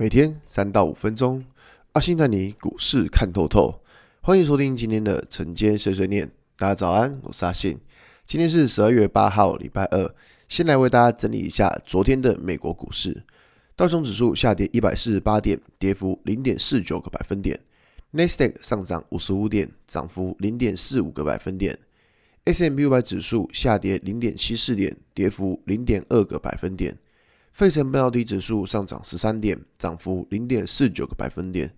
每天三到五分钟，阿信带你股市看透透。欢迎收听今天的晨间碎碎念。大家早安，我是阿信。今天是十二月八号，礼拜二。先来为大家整理一下昨天的美国股市。道琼指数下跌一百四十八点，跌幅零点四九个百分点。纳斯达克上涨五十五点，涨幅零点四五个百分点。S M P 五百指数下跌零点七四点，跌幅零点二个百分点。费城半导体指数上涨十三点，涨幅零点四九个百分点。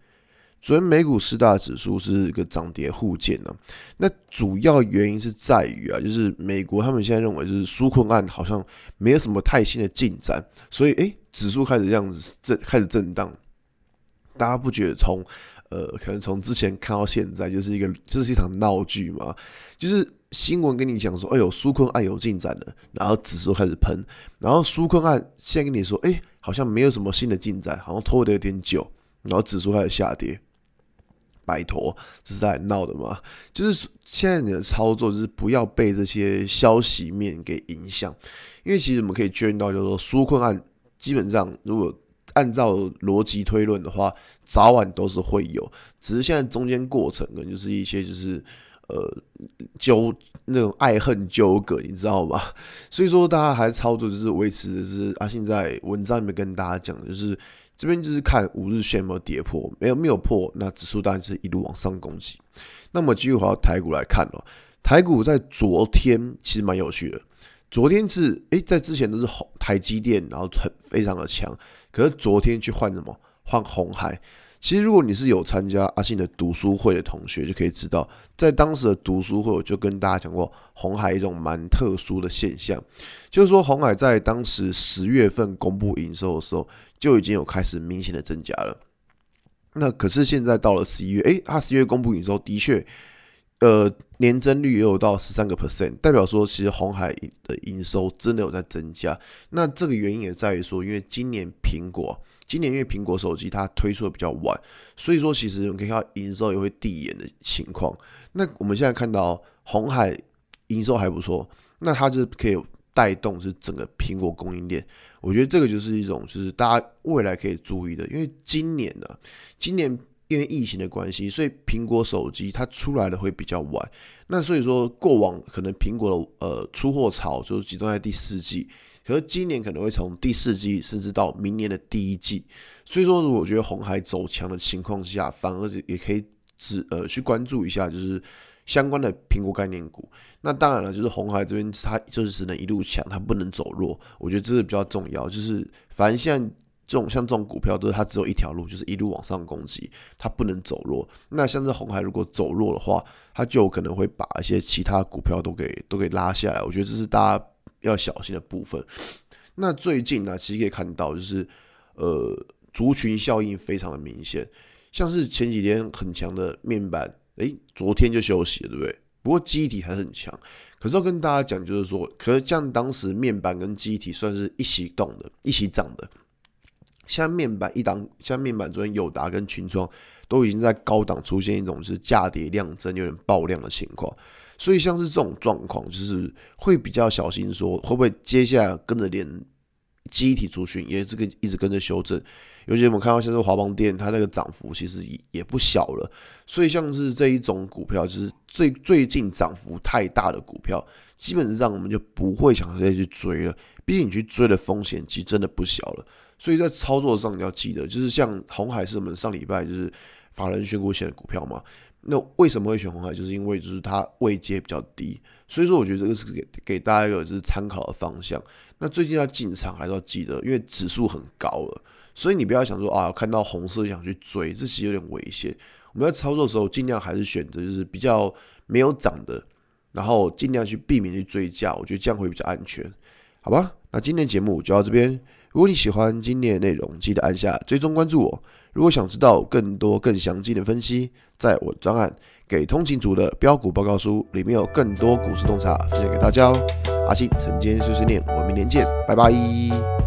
昨天美股四大指数是一个涨跌互见呢。那主要原因是在于啊，就是美国他们现在认为是纾困案好像没有什么太新的进展，所以诶，指数开始这样子震，开始震荡。大家不觉得从呃，可能从之前看到现在就是一个，就是一场闹剧嘛，就是。新闻跟你讲说，哎呦，苏坤案有进展了，然后指数开始喷，然后苏坤案现在跟你说，哎，好像没有什么新的进展，好像拖得有点久，然后指数开始下跌。拜托，这是在闹的吗？就是现在你的操作就是不要被这些消息面给影响，因为其实我们可以确认到，就是说苏困案基本上如果按照逻辑推论的话，早晚都是会有，只是现在中间过程可能就是一些就是。呃，纠那种爱恨纠葛，你知道吗？所以说，大家还操作就是维持的是啊。现在文章里面跟大家讲的就是这边就是看五日线有没有跌破，没有没有破，那指数当然是一路往上攻击。那么继续回到台股来看哦，台股在昨天其实蛮有趣的。昨天是诶、在之前都是红台积电，然后很非常的强，可是昨天去换什么？换红海。其实，如果你是有参加阿信的读书会的同学，就可以知道，在当时的读书会，我就跟大家讲过，红海一种蛮特殊的现象，就是说，红海在当时十月份公布营收的时候，就已经有开始明显的增加了。那可是现在到了十一月，诶，他十一月公布营收的确，呃，年增率也有到十三个 percent，代表说，其实红海的营收真的有在增加。那这个原因也在于说，因为今年苹果。今年因为苹果手机它推出的比较晚，所以说其实我们可以看到营收也会递延的情况。那我们现在看到红海营收还不错，那它就可以带动是整个苹果供应链。我觉得这个就是一种就是大家未来可以注意的，因为今年呢、今年因为疫情的关系，所以苹果手机它出来的会比较晚。那所以说过往可能苹果的呃出货潮就是集中在第四季。可是今年可能会从第四季甚至到明年的第一季，所以说，如果觉得红海走强的情况下，反而也可以只呃去关注一下，就是相关的苹果概念股。那当然了，就是红海这边它就是只能一路强，它不能走弱。我觉得这是比较重要，就是反正现在这种像这种股票都是它只有一条路，就是一路往上攻击，它不能走弱。那像这红海如果走弱的话，它就有可能会把一些其他股票都给都给拉下来。我觉得这是大家。要小心的部分。那最近呢，其实可以看到，就是呃，族群效应非常的明显。像是前几天很强的面板，诶，昨天就休息了，对不对？不过记忆体还是很强。可是要跟大家讲，就是说，可是像当时面板跟记忆体算是一起动的，一起涨的。像面板一档，像面板昨天友达跟群创都已经在高档出现一种是价跌量增、有点爆量的情况。所以像是这种状况，就是会比较小心，说会不会接下来跟着连记忆体族群也是跟一直跟着修正。尤其我们看到像是华邦电，它那个涨幅其实也也不小了。所以像是这一种股票，就是最最近涨幅太大的股票，基本上我们就不会想再去追了。毕竟你去追的风险其实真的不小了。所以在操作上你要记得，就是像红海是我们上礼拜就是法人选股选的股票嘛。那为什么会选红海？就是因为就是它位阶比较低，所以说我觉得这个是给给大家一个就是参考的方向。那最近要进场还是要记得，因为指数很高了，所以你不要想说啊，看到红色想去追，这其实有点危险。我们在操作的时候，尽量还是选择就是比较没有涨的，然后尽量去避免去追价，我觉得这样会比较安全，好吧？那今天节目就到这边。如果你喜欢今天的内容，记得按下追踪关注我。如果想知道更多更详尽的分析，在我的专案《给通勤族的标股报告书》里面有更多股市洞察分享给大家哦。阿信晨间碎碎念，我们明天见，拜拜。